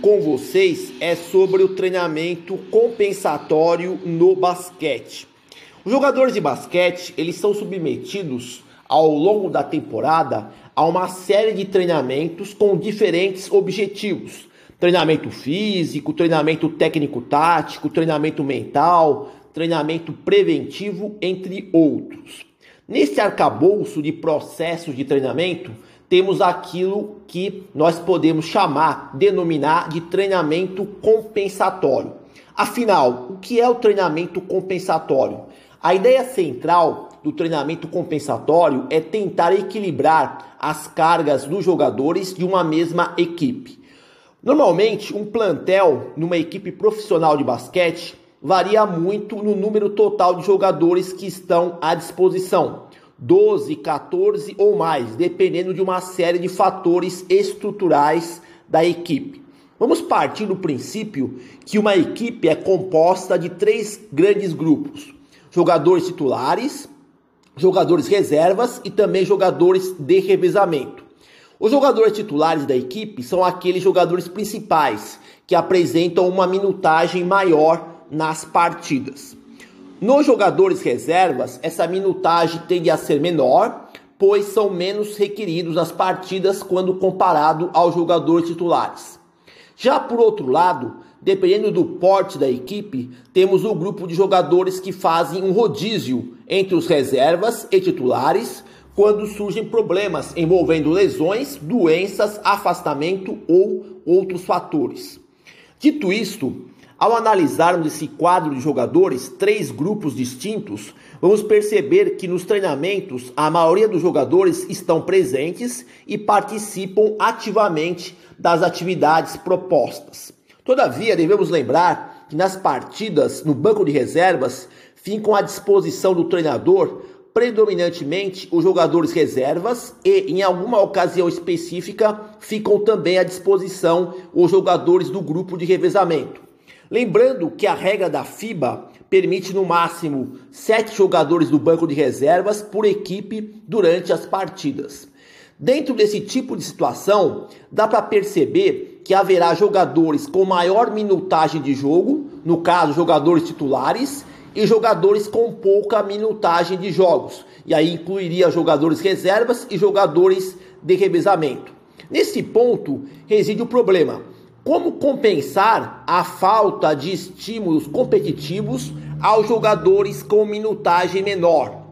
com vocês é sobre o treinamento compensatório no basquete. Os jogadores de basquete, eles são submetidos ao longo da temporada a uma série de treinamentos com diferentes objetivos. Treinamento físico, treinamento técnico-tático, treinamento mental, treinamento preventivo, entre outros. Nesse arcabouço de processos de treinamento, temos aquilo que nós podemos chamar, denominar de treinamento compensatório. Afinal, o que é o treinamento compensatório? A ideia central do treinamento compensatório é tentar equilibrar as cargas dos jogadores de uma mesma equipe. Normalmente, um plantel numa equipe profissional de basquete varia muito no número total de jogadores que estão à disposição. 12, 14 ou mais, dependendo de uma série de fatores estruturais da equipe. Vamos partir do princípio que uma equipe é composta de três grandes grupos: jogadores titulares, jogadores reservas e também jogadores de revezamento. Os jogadores titulares da equipe são aqueles jogadores principais que apresentam uma minutagem maior nas partidas. Nos jogadores reservas, essa minutagem tende a ser menor, pois são menos requeridos nas partidas quando comparado aos jogadores titulares. Já por outro lado, dependendo do porte da equipe, temos o grupo de jogadores que fazem um rodízio entre os reservas e titulares quando surgem problemas envolvendo lesões, doenças, afastamento ou outros fatores. Dito isto, ao analisarmos esse quadro de jogadores, três grupos distintos, vamos perceber que nos treinamentos a maioria dos jogadores estão presentes e participam ativamente das atividades propostas. Todavia, devemos lembrar que nas partidas no banco de reservas ficam à disposição do treinador predominantemente os jogadores reservas e, em alguma ocasião específica, ficam também à disposição os jogadores do grupo de revezamento. Lembrando que a regra da FIBA permite no máximo sete jogadores do banco de reservas por equipe durante as partidas. Dentro desse tipo de situação, dá para perceber que haverá jogadores com maior minutagem de jogo, no caso, jogadores titulares, e jogadores com pouca minutagem de jogos. E aí incluiria jogadores reservas e jogadores de revezamento. Nesse ponto reside o problema como compensar a falta de estímulos competitivos aos jogadores com minutagem menor?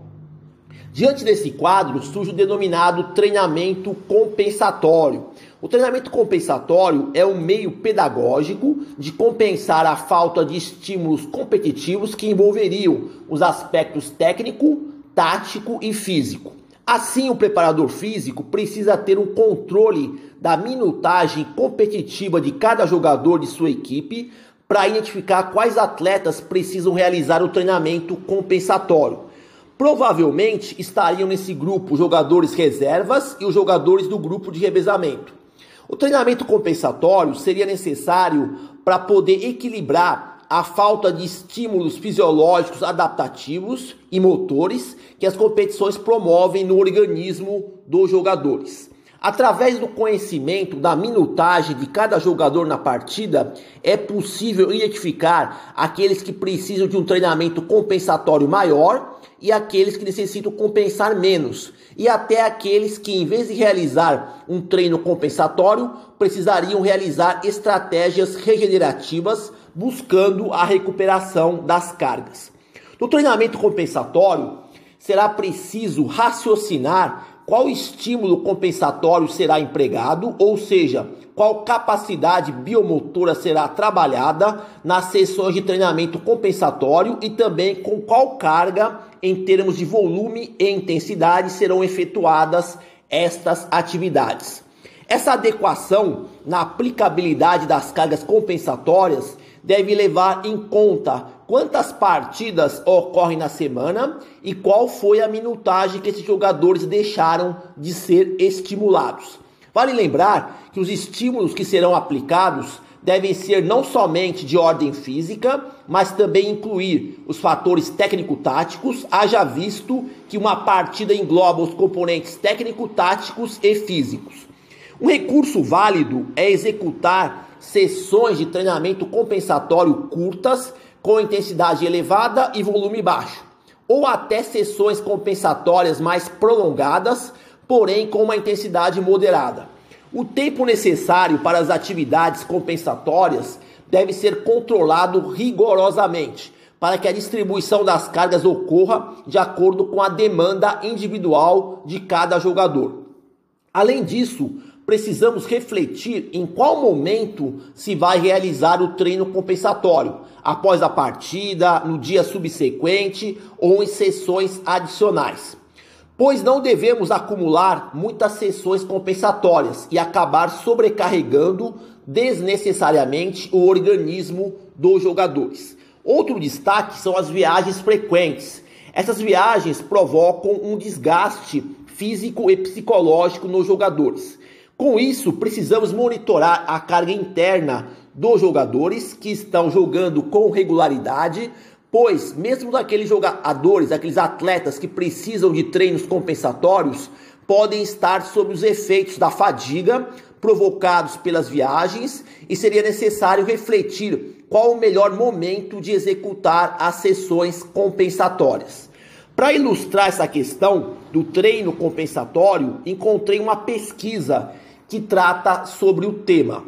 Diante desse quadro surge o denominado treinamento compensatório. O treinamento compensatório é um meio pedagógico de compensar a falta de estímulos competitivos que envolveriam os aspectos técnico, tático e físico. Assim, o preparador físico precisa ter um controle da minutagem competitiva de cada jogador de sua equipe para identificar quais atletas precisam realizar o treinamento compensatório. Provavelmente estariam nesse grupo jogadores reservas e os jogadores do grupo de revezamento. O treinamento compensatório seria necessário para poder equilibrar a falta de estímulos fisiológicos adaptativos e motores que as competições promovem no organismo dos jogadores. Através do conhecimento da minutagem de cada jogador na partida, é possível identificar aqueles que precisam de um treinamento compensatório maior e aqueles que necessitam compensar menos, e até aqueles que, em vez de realizar um treino compensatório, precisariam realizar estratégias regenerativas buscando a recuperação das cargas. No treinamento compensatório, será preciso raciocinar qual estímulo compensatório será empregado, ou seja, qual capacidade biomotora será trabalhada nas sessões de treinamento compensatório e também com qual carga em termos de volume e intensidade serão efetuadas estas atividades. Essa adequação na aplicabilidade das cargas compensatórias deve levar em conta quantas partidas ocorrem na semana e qual foi a minutagem que esses jogadores deixaram de ser estimulados. Vale lembrar que os estímulos que serão aplicados devem ser não somente de ordem física, mas também incluir os fatores técnico-táticos, haja visto que uma partida engloba os componentes técnico-táticos e físicos. Um recurso válido é executar sessões de treinamento compensatório curtas, com intensidade elevada e volume baixo, ou até sessões compensatórias mais prolongadas, porém com uma intensidade moderada. O tempo necessário para as atividades compensatórias deve ser controlado rigorosamente para que a distribuição das cargas ocorra de acordo com a demanda individual de cada jogador. Além disso, precisamos refletir em qual momento se vai realizar o treino compensatório, após a partida, no dia subsequente ou em sessões adicionais pois não devemos acumular muitas sessões compensatórias e acabar sobrecarregando desnecessariamente o organismo dos jogadores. Outro destaque são as viagens frequentes. Essas viagens provocam um desgaste físico e psicológico nos jogadores. Com isso, precisamos monitorar a carga interna dos jogadores que estão jogando com regularidade Pois, mesmo daqueles jogadores, aqueles atletas que precisam de treinos compensatórios, podem estar sob os efeitos da fadiga provocados pelas viagens e seria necessário refletir qual o melhor momento de executar as sessões compensatórias. Para ilustrar essa questão do treino compensatório, encontrei uma pesquisa que trata sobre o tema.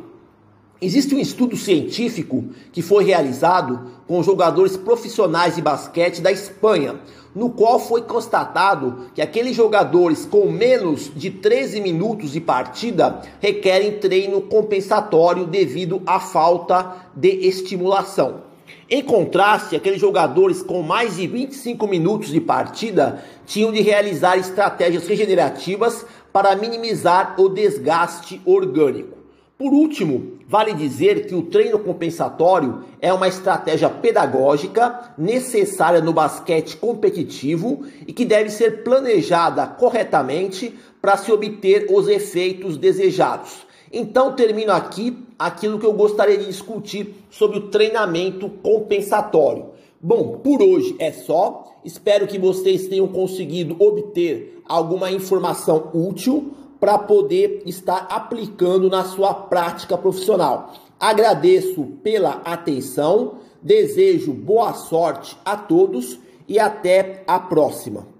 Existe um estudo científico que foi realizado com jogadores profissionais de basquete da Espanha, no qual foi constatado que aqueles jogadores com menos de 13 minutos de partida requerem treino compensatório devido à falta de estimulação. Em contraste, aqueles jogadores com mais de 25 minutos de partida tinham de realizar estratégias regenerativas para minimizar o desgaste orgânico. Por último, vale dizer que o treino compensatório é uma estratégia pedagógica necessária no basquete competitivo e que deve ser planejada corretamente para se obter os efeitos desejados. Então, termino aqui aquilo que eu gostaria de discutir sobre o treinamento compensatório. Bom, por hoje é só. Espero que vocês tenham conseguido obter alguma informação útil para poder estar aplicando na sua prática profissional. Agradeço pela atenção, desejo boa sorte a todos e até a próxima.